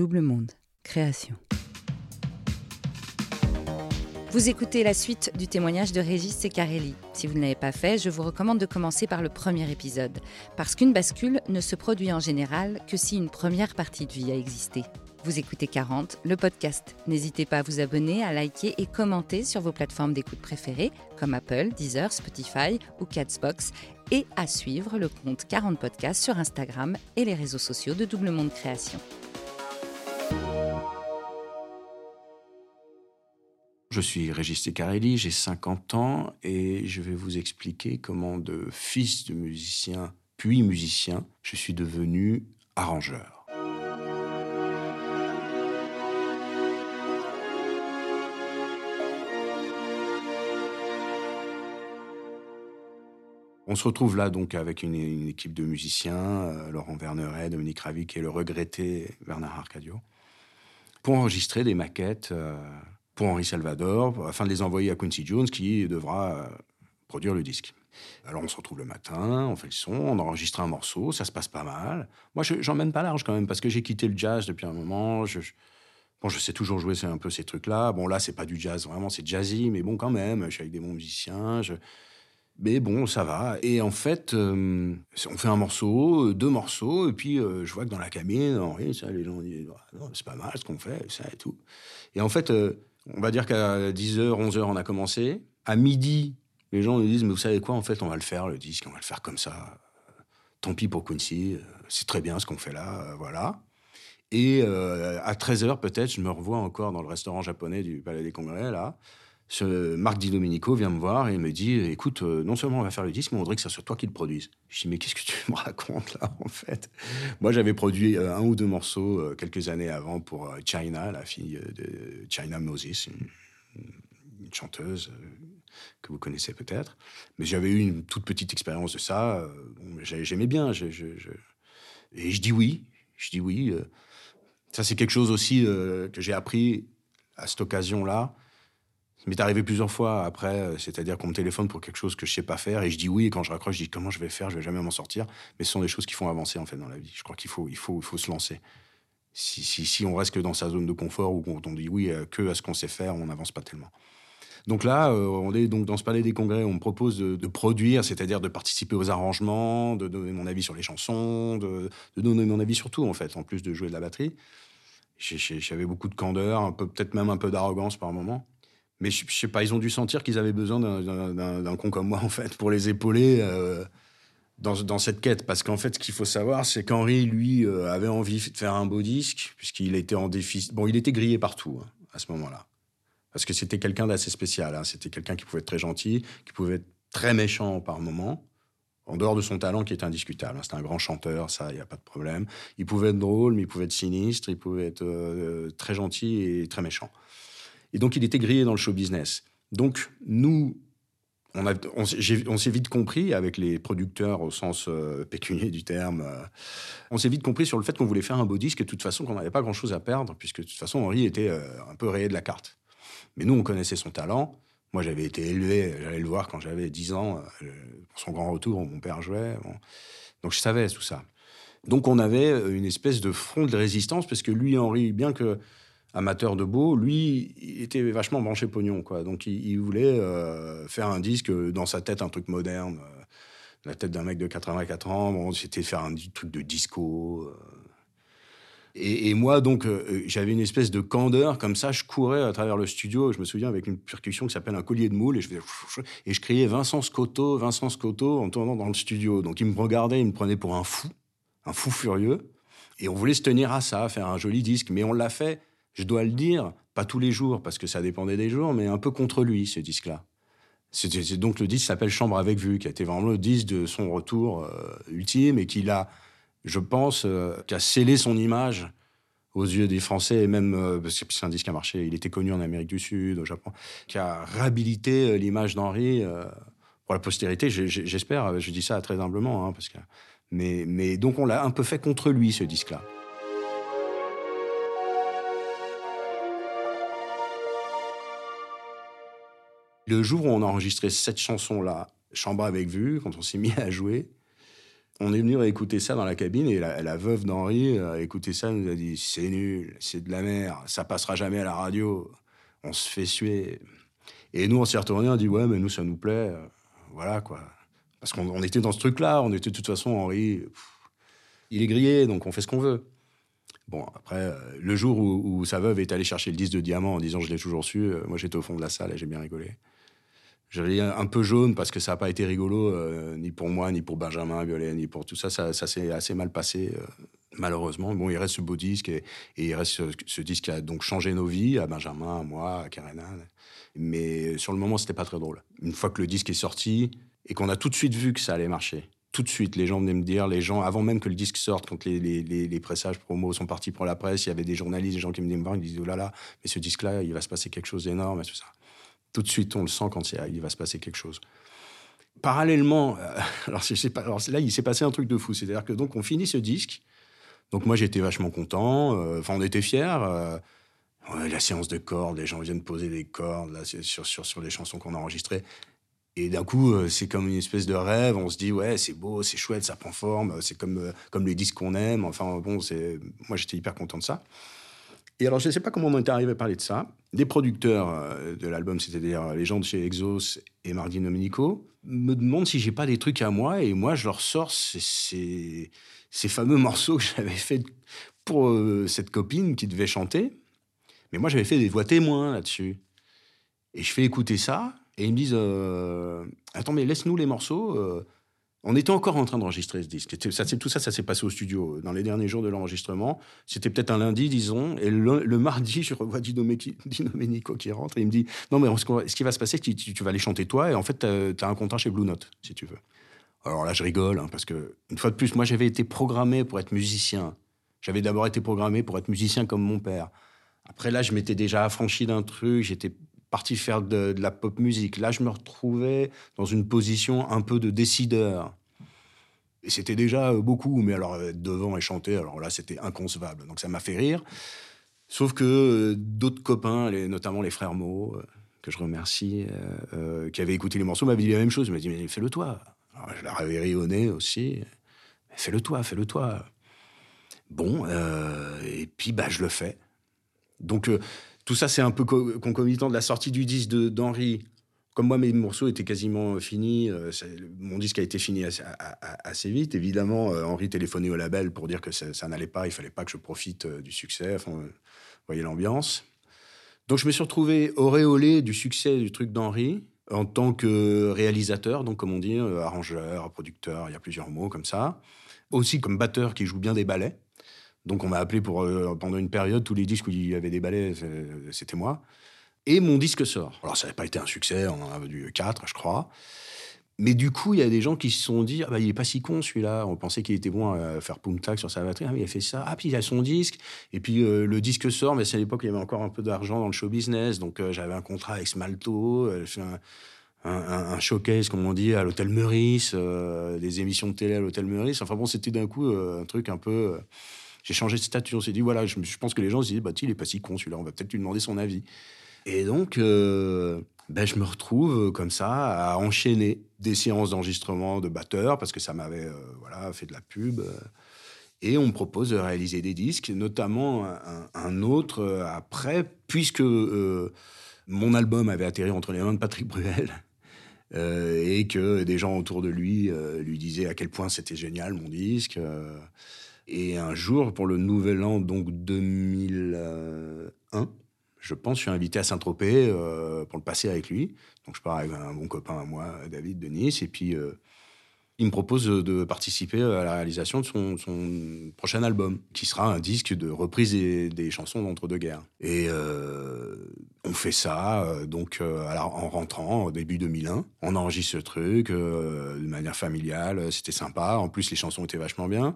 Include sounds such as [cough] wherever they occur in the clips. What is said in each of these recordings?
Double Monde, création. Vous écoutez la suite du témoignage de Régis Secarelli. Si vous ne l'avez pas fait, je vous recommande de commencer par le premier épisode, parce qu'une bascule ne se produit en général que si une première partie de vie a existé. Vous écoutez 40, le podcast. N'hésitez pas à vous abonner, à liker et commenter sur vos plateformes d'écoute préférées, comme Apple, Deezer, Spotify ou Catsbox, et à suivre le compte 40 Podcasts sur Instagram et les réseaux sociaux de Double Monde Création. Je suis Régis Tecarelli, j'ai 50 ans et je vais vous expliquer comment de fils de musicien puis musicien, je suis devenu arrangeur. On se retrouve là donc avec une, équipe de musiciens, euh, Laurent Verneret, Dominique Ravic et le regretté Bernard Arcadio, pour enregistrer des maquettes euh, pour Henri Salvador, afin de les envoyer à Quincy Jones qui devra euh, produire le disque. Alors on se retrouve le matin, on fait le son, on enregistre un morceau, ça se passe pas mal. Moi, j'emmène pas large quand même parce que j'ai quitté le jazz depuis un moment. Je, bon, je sais toujours jouer un peu ces trucs-là. Bon, là, c'est pas du jazz, vraiment, c'est jazzy, mais bon, quand même, je suis avec des bons musiciens. Mais bon, ça va. Et en fait, euh, on fait un morceau, deux morceaux, et puis euh, je vois que dans la cabine, Henri, ça, les gens disent ah, c'est pas mal ce qu'on fait, ça et tout. Et en fait, on va dire qu'à 10h, 11h, on a commencé. À midi, les gens nous disent mais vous savez quoi, en fait, on va le faire, le disque, on va le faire comme ça. Tant pis pour Quincy, c'est très bien ce qu'on fait là, voilà. Et à 13h, peut-être, je me revois encore dans le restaurant japonais du Palais des Congrès, là. Marc Di Domenico vient me voir et me dit écoute, euh, non seulement on va faire le disque, mais on voudrait que ce soit toi qui le produise. Je dis mais qu'est-ce que tu [laughs] me racontes là en fait? Moi j'avais produit euh, un ou deux morceaux euh, quelques années avant pour China, la fille de China Moses, une, chanteuse que vous connaissez peut-être. Mais j'avais eu une toute petite expérience de ça. J'aimais bien. Et je dis oui. Je dis oui. Ça c'est quelque chose aussi que j'ai appris à cette occasion-là ça m'est arrivé plusieurs fois après, euh, c'est-à-dire qu'on me téléphone pour quelque chose que je sais pas faire et je dis oui et quand je raccroche, je dis comment je vais faire, je vais jamais m'en sortir. Mais ce sont des choses qui font avancer en fait dans la vie. Je crois qu'il faut, il faut, il faut se lancer. Si, si, on reste que dans sa zone de confort ou quand on dit oui euh, que à ce qu'on sait faire, on n'avance pas tellement. Donc là, euh, on est donc dans ce palais des congrès, on me propose de, produire, c'est-à-dire de participer aux arrangements, de donner mon avis sur les chansons, de, de donner mon avis sur tout en fait, en plus de jouer de la batterie. J'avais beaucoup de candeur, peu peut-être même un peu d'arrogance par moment. Mais je, sais pas, ils ont dû sentir qu'ils avaient besoin d'un con comme moi, en fait, pour les épauler euh, dans, cette quête. Parce qu'en fait, ce qu'il faut savoir, c'est qu'Henri, lui, euh, avait envie de faire un beau disque, puisqu'il était en déficit. Bon, il était grillé partout, hein, à ce moment-là. Parce que c'était quelqu'un d'assez spécial. Hein. C'était quelqu'un qui pouvait être très gentil, qui pouvait être très méchant par moments, en dehors de son talent qui est indiscutable. Hein. C'était un grand chanteur, ça, il n'y a pas de problème. Il pouvait être drôle, mais il pouvait être sinistre, il pouvait être euh, très gentil et très méchant. Et donc, il était grillé dans le show business. Donc, nous, on, s'est vite compris avec les producteurs au sens euh, pécunier du terme. Euh, on s'est vite compris sur le fait qu'on voulait faire un beau disque et de toute façon qu'on n'avait pas grand-chose à perdre puisque de toute façon Henri était euh, un peu rayé de la carte. Mais nous, on connaissait son talent. Moi, j'avais été élevé, j'allais le voir quand j'avais 10 ans, pour son grand retour, mon père jouait. Donc je savais tout ça. Donc on avait une espèce de front de résistance parce que lui, Henri, bien que amateur de beau, lui, il était vachement branché pognon, quoi. Donc, il, voulait euh, faire un disque dans sa tête, un truc moderne. Euh, la tête d'un mec de 84 ans, bon, c'était faire un truc de disco. Euh. Et, moi, donc, j'avais une espèce de candeur, comme ça, je courais à travers le studio, je me souviens, avec une percussion qui s'appelle un collier de moule, et je, faisais, [laughs] et je criais Vincent Scotto, Vincent Scotto, en tournant dans le studio. Donc, il me regardait, il me prenait pour un fou, un fou furieux. Et on voulait se tenir à ça, faire un joli disque, mais on l'a fait je dois le dire, pas tous les jours, parce que ça dépendait des jours, mais un peu contre lui, ce disque-là. C'est donc le disque s'appelle Chambre avec vue, qui a été vraiment le disque de son retour euh, ultime et qui a, je pense, euh, qui a scellé son image aux yeux des Français et même euh, parce que c'est un disque qui a marché. Il était connu en Amérique du Sud, au Japon, qui a réhabilité l'image d'Henri pour la postérité. J'espère. Je dis ça très humblement, hein, parce que mais mais donc on l'a un peu fait contre lui ce disque-là. Le jour où on a enregistré cette chanson-là, Chambre avec vue, quand on s'est mis à jouer, on est venu écouter ça dans la cabine et la, veuve d'Henri a écouté ça, nous a dit c'est nul, c'est de la merde, ça passera jamais à la radio, on se fait suer. Et nous, on s'est retourné, on a dit ouais, mais nous, ça nous plaît, voilà quoi. Parce qu'on était dans ce truc-là, on était de toute façon, Henri, il est grillé, donc on fait ce qu'on veut. Bon, après, euh, le jour où, sa veuve est allée chercher le disque de diamant en disant je l'ai toujours su, euh, moi j'étais au fond de la salle et j'ai bien rigolé. J'avais un peu jaune parce que ça n'a pas été rigolo, euh, ni pour moi, ni pour Benjamin Violet, ni pour tout ça. Ça, s'est assez mal passé, malheureusement. Bon, il reste ce beau disque et, il reste ce, disque qui a donc changé nos vies, à Benjamin, à moi, à Karena. Mais sur le moment, c'était pas très drôle. Une fois que le disque est sorti et qu'on a tout de suite vu que ça allait marcher, tout de suite, les gens venaient me dire, les gens, avant même que le disque sorte, quand les, pressages promos sont partis pour la presse, il y avait des journalistes, des gens qui venaient me voir, ils disaient, oh là là, mais ce disque-là, il va se passer quelque chose d'énorme, et tout ça. Tout de suite, on le sent quand il va se passer quelque chose. Parallèlement, euh, [laughs] alors, là, il s'est passé un truc de fou. C'est-à-dire que donc, on finit ce disque. Donc, moi, j'étais vachement content. Euh, enfin, on était fiers. Euh, la séance de cordes, les gens viennent poser des cordes sur, sur, sur les chansons qu'on a enregistrées. Et d'un coup, c'est comme une espèce de rêve. On se dit, ouais, c'est beau, c'est chouette, ça prend forme. C'est comme, comme les disques qu'on aime. Enfin, bon, moi, j'étais hyper content de ça. Et alors, je ne sais pas comment on est arrivé à parler de ça. Des producteurs euh, de l'album, c'est-à-dire les gens de chez Exos et Mardi Domenico, me demandent si j'ai pas des trucs à moi. Et moi, je leur sors ces, fameux [laughs] morceaux que j'avais fait pour cette copine qui devait chanter. Mais moi, j'avais fait des voix témoins là-dessus. Et je fais écouter ça. Et ils me disent euh, Attends, mais laisse-nous les morceaux. Euh. On était encore en train d'enregistrer ce disque. Tout ça, ça s'est passé au studio euh, dans les derniers jours de l'enregistrement. C'était peut-être un lundi, disons. Et le, mardi, je revois Dino, Domenico qui rentre et il me dit Non, mais ce qui va se passer, c'est que tu, vas aller chanter toi. Et en fait, tu as, un contrat chez Blue Note, si tu veux. Alors là, je rigole, hein, parce que, une fois de plus, moi, j'avais été programmé pour être musicien. J'avais d'abord été programmé pour être musicien comme mon père. Après, là, je m'étais déjà affranchi d'un truc. J'étais parti faire de, la pop musique. Là, je me retrouvais dans une position un peu de décideur. Et c'était déjà euh, beaucoup, mais alors être devant et chanter, alors là, c'était inconcevable. Donc ça m'a fait rire. Sauf que euh, d'autres copains, notamment les frères Mo, euh, que je remercie, qui avaient écouté les morceaux, m'avaient dit la même chose. Ils m'avaient dit, mais fais-le toi. Je leur avais rayonné aussi. Fais-le toi, fais-le toi. Bon, et puis bah, je le fais. Donc tout ça, c'est un peu concomitant de la sortie du disque d'Henri. Comme moi, mes morceaux étaient quasiment finis. Euh, mon disque a été fini assez, vite. Évidemment, euh, Henri téléphonait au label pour dire que ça, n'allait pas. Il fallait pas que je profite euh, du succès. Vous voyez l'ambiance. Donc, je me suis retrouvé auréolé du succès du truc d'Henri en tant que réalisateur, donc comme on dit, arrangeur, producteur, il y a plusieurs mots comme ça. Aussi comme batteur qui joue bien des ballets. Donc on m'a appelé pour euh, pendant une période tous les disques où il y avait des ballets, c'était moi. Et mon disque sort. Alors ça n'a pas été un succès, on en a vendu quatre, je crois. Mais du coup, il y a des gens qui se sont dit, ah bah, il est pas si con celui-là. On pensait qu'il était bon à faire Tac sur sa batterie. Ah, mais il a fait ça. Ah, puis il a son disque. Et puis euh, le disque sort, mais c'est à l'époque, il y avait encore un peu d'argent dans le show business. Donc euh, j'avais un contrat avec Smalto. fait un, un, showcase, comme on dit, à l'hôtel Meurice, des émissions de télé à l'hôtel Meurice. Enfin bon, c'était d'un coup un truc un peu j'ai changé de statut. On s'est dit, voilà, je, pense que les gens se disaient, bah, il est pas si con celui-là, on va peut-être lui demander son avis. Et donc, euh, ben, je me retrouve euh, comme ça à enchaîner des séances d'enregistrement de batteurs parce que ça m'avait euh, voilà, fait de la pub. Et on me propose de réaliser des disques, notamment un, autre après, puisque mon album avait atterri entre les mains de Patrick Bruel. [laughs] et que des gens autour de lui lui disaient à quel point c'était génial mon disque. Et un jour, pour le nouvel an, donc 2001, je pense, je suis invité à Saint-Tropez euh, pour le passer avec lui. Donc je pars avec un bon copain à moi, David de Nice, et puis euh, il me propose de participer à la réalisation de son, prochain album, qui sera un disque de reprise des, chansons d'entre-deux-guerres. Et euh, on fait ça, donc en rentrant, début 2001, on enregistre ce truc de manière familiale, c'était sympa. En plus, les chansons étaient vachement bien.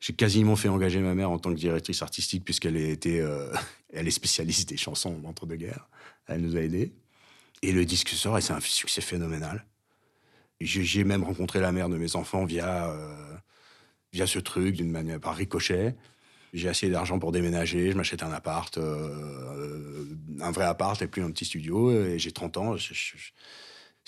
J'ai quasiment fait engager ma mère en tant que directrice artistique puisqu'elle euh, [laughs] est spécialiste des chansons d'entre-deux-guerres. Elle nous a aidés. Et le disque sort et c'est un succès phénoménal. J'ai même rencontré la mère de mes enfants via, euh, via ce truc, d'une manière par ricochet. J'ai assez d'argent pour déménager, je m'achète un appart, euh, un vrai appart et plus un petit studio. Et j'ai 30 ans.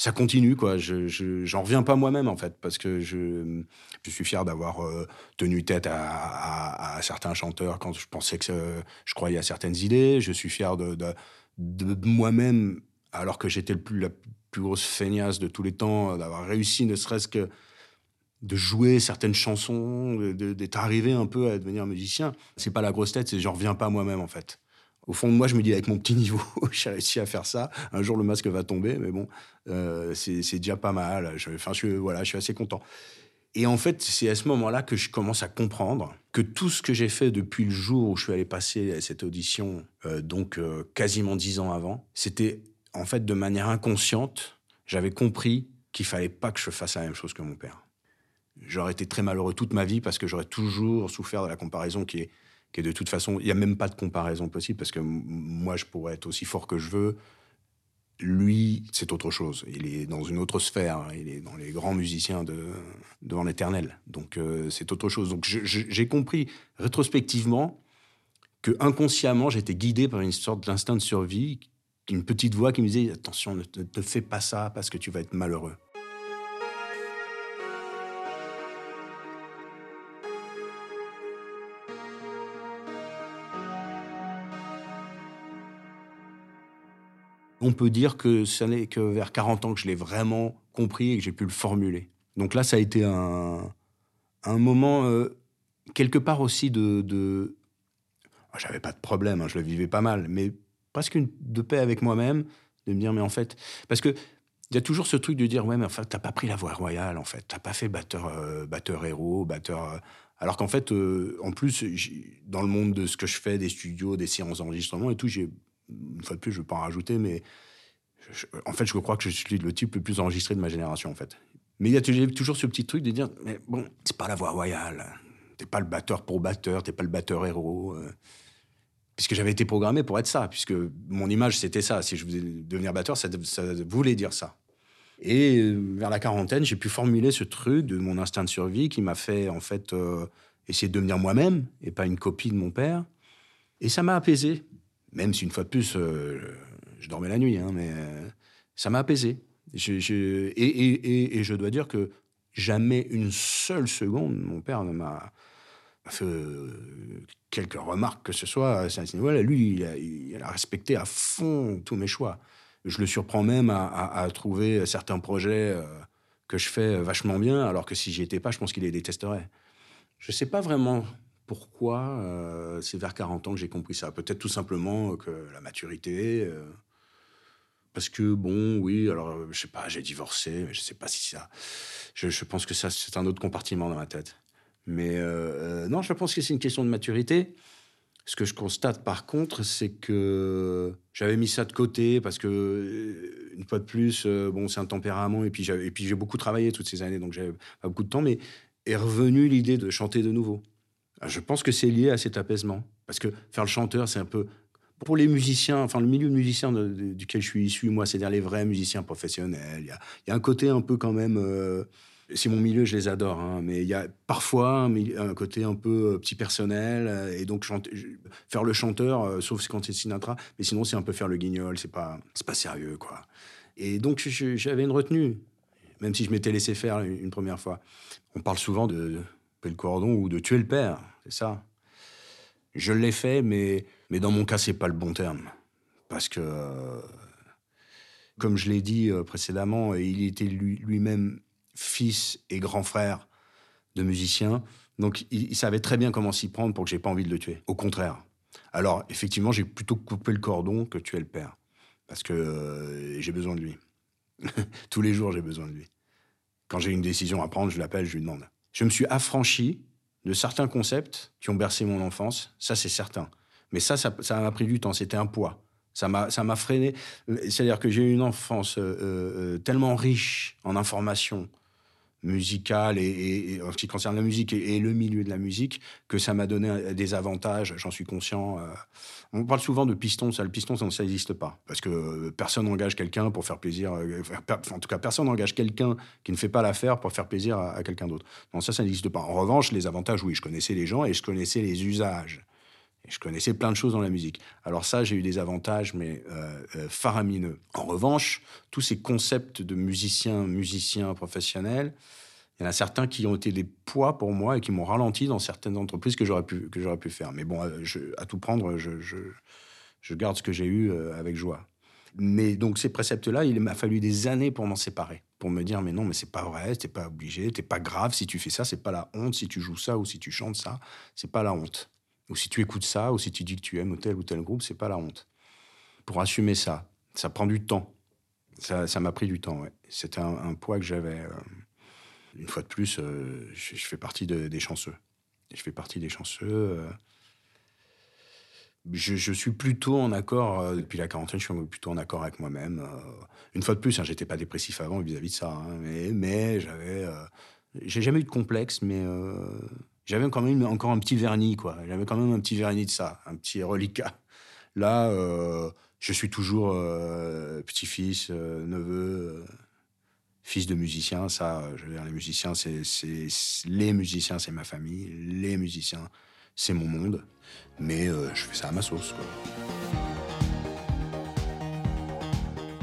Ça continue, quoi. Je, j'en reviens pas moi-même, en fait, parce que je, je suis fier d'avoir euh, tenu tête à, certains chanteurs quand je pensais que je croyais à certaines idées. Je suis fier de, moi-même, alors que j'étais le la plus grosse feignasse de tous les temps, d'avoir réussi, ne serait-ce que de jouer certaines chansons, d'être arrivé un peu à devenir musicien. C'est pas la grosse tête, c'est j'en reviens pas moi-même, en fait au fond de moi, je me dis, avec mon petit niveau, [laughs] j'ai réussi à faire ça. Un jour, le masque va tomber, mais bon, euh, c'est déjà pas mal. Je, enfin, je, voilà, je suis assez content. Et en fait, c'est à ce moment-là que je commence à comprendre que tout ce que j'ai fait depuis le jour où je suis allé passer cette audition, euh, donc euh, quasiment dix ans avant, c'était en fait de manière inconsciente, j'avais compris qu'il fallait pas que je fasse la même chose que mon père. J'aurais été très malheureux toute ma vie parce que j'aurais toujours souffert de la comparaison qui est qui de toute façon, il n'y a même pas de comparaison possible parce que moi, je pourrais être aussi fort que je veux. Lui, c'est autre chose. Il est dans une autre sphère. Hein. Il est dans les grands musiciens de, devant l'éternel. Donc, euh, c'est autre chose. Donc, j'ai compris rétrospectivement que inconsciemment, j'étais guidé par une sorte d'instinct de survie, une petite voix qui me disait Attention, ne fais pas ça parce que tu vas être malheureux. On peut dire que ce n'est que vers 40 ans que je l'ai vraiment compris et que j'ai pu le formuler. Donc là, ça a été un, moment, euh, quelque part aussi de... Ah, j'avais pas de problème, hein, je le vivais pas mal, mais presque de paix avec moi-même, de me dire, mais en fait... Parce que il y a toujours ce truc de dire, ouais, mais enfin, t'as pas pris la voie royale, en fait. T'as pas fait batteur, euh, batteur héros, batteur... Euh, alors qu'en fait, en plus, dans le monde de ce que je fais, des studios, des séances d'enregistrement et tout, j'ai une fois de plus, je ne veux pas en rajouter, mais en fait, je crois que je suis le type le plus enregistré de ma génération, en fait. Mais il y a toujours ce petit truc de dire, mais bon, c'est pas la voix royale. T'es pas le batteur pour batteur, t'es pas le batteur héros. Euh. puisque j'avais été programmé pour être ça, puisque mon image, c'était ça. Si je voulais devenir batteur, ça, voulait dire ça. Et euh, vers la quarantaine, j'ai pu formuler ce truc de mon instinct de survie qui m'a fait, en fait, euh, essayer de devenir moi-même et pas une copie de mon père. Et ça m'a apaisé. Même si une fois de plus, euh, je dormais la nuit, hein, mais euh, ça m'a apaisé. et, je dois dire que jamais une seule seconde, mon père ne m'a fait euh, quelques remarques que ce soit. lui, il a, respecté à fond tous mes choix. Je le surprends même à, trouver certains projets que je fais vachement bien, alors que si j'y étais pas, je pense qu'il les détesterait. Je ne sais pas vraiment pourquoi euh, c'est vers 40 ans que j'ai compris ça. Peut-être tout simplement que la maturité. Euh, parce que, bon, oui, alors, je sais pas, j'ai divorcé, mais je sais pas si ça. Je, pense que ça, c'est un autre compartiment dans ma tête. Mais euh, non, je pense que c'est une question de maturité. Ce que je constate par contre, c'est que j'avais mis ça de côté parce que, une fois de plus, bon, c'est un tempérament et puis j'ai beaucoup travaillé toutes ces années, donc j'avais pas beaucoup de temps, mais est revenue l'idée de chanter de nouveau. Ah, je pense que c'est lié à cet apaisement. Parce que faire le chanteur, c'est un peu. Pour les musiciens, enfin le milieu de musiciens duquel je suis issu, moi, c'est-à-dire les vrais musiciens professionnels, il y a, un côté un peu quand même. Euh, c'est mon milieu, je les adore, hein, mais il y a parfois un, côté un peu euh, petit personnel, euh, et donc faire le chanteur, sauf quand c'est Sinatra, mais sinon c'est un peu faire le guignol, c'est pas, pas sérieux, quoi. Et donc j'avais une retenue, même si je m'étais laissé faire une première fois. On parle souvent de, le cordon ou de tuer le père, c'est ça. Je l'ai fait, mais, mais dans mon cas, c'est pas le bon terme. Parce que, comme je l'ai dit euh, précédemment, il était lui-même fils et grand frère de musiciens. Donc, il, savait très bien comment s'y prendre pour que j'ai pas envie de le tuer. Au contraire. Alors, effectivement, j'ai plutôt coupé le cordon que tuer le père. Parce que euh, j'ai besoin de lui. [laughs] Tous les jours, j'ai besoin de lui. Quand j'ai une décision à prendre, je l'appelle, je lui demande je me suis affranchi de certains concepts qui ont bercé mon enfance, ça c'est certain. Mais ça, ça m'a pris du temps, c'était un poids. Ça m'a freiné. C'est-à-dire que j'ai eu une enfance euh, euh, tellement riche en informations, musicale et, en ce qui concerne la musique et, le milieu de la musique que ça m'a donné des avantages, j'en suis conscient. Euh. On parle souvent de piston, ça, le piston, ça n'existe pas. Parce que euh, personne n'engage quelqu'un pour faire plaisir. Euh, en tout cas, personne n'engage quelqu'un qui ne fait pas l'affaire pour faire plaisir à, à quelqu'un d'autre. Non, ça, ça n'existe pas. En revanche, les avantages, oui, je connaissais les gens et je connaissais les usages. Je connaissais plein de choses dans la musique. Alors ça, j'ai eu des avantages, mais euh, euh, faramineux. En revanche, tous ces concepts de musiciens, musiciens professionnels, il y en a certains qui ont été des poids pour moi et qui m'ont ralenti dans certaines entreprises que j'aurais pu, pu faire. Mais bon, euh, à tout prendre, je, je, je garde ce que j'ai eu avec joie. Mais donc ces préceptes-là, il m'a fallu des années pour m'en séparer, pour me dire mais non, mais c'est pas vrai, t'es pas obligé, t'es pas grave si tu fais ça, c'est pas la honte si tu joues ça ou si tu chantes ça, c'est pas la honte. Ou si tu écoutes ça, ou si tu dis que tu aimes tel ou tel groupe, c'est pas la honte. Pour assumer ça, ça prend du temps. Ça m'a pris du temps. C'était un, poids que j'avais. Euh, une fois de plus, euh, je, fais partie des chanceux. Je fais partie des chanceux. Euh. je, suis plutôt en accord, depuis la quarantaine, je suis plutôt en accord avec moi-même. une fois de plus, hein, j'étais pas dépressif avant vis-à-vis de ça, hein, mais, j'avais. j'ai jamais eu de complexe, mais j'avais quand même encore un petit vernis, quoi. J'avais quand même un petit vernis de ça, un petit reliquat. Là, euh, je suis toujours euh, petit-fils, euh, neveu, fils de musicien. Ça, je veux dire, les musiciens, c'est les musiciens, c'est ma famille. Les musiciens, c'est mon monde. Mais je fais ça à ma sauce, quoi.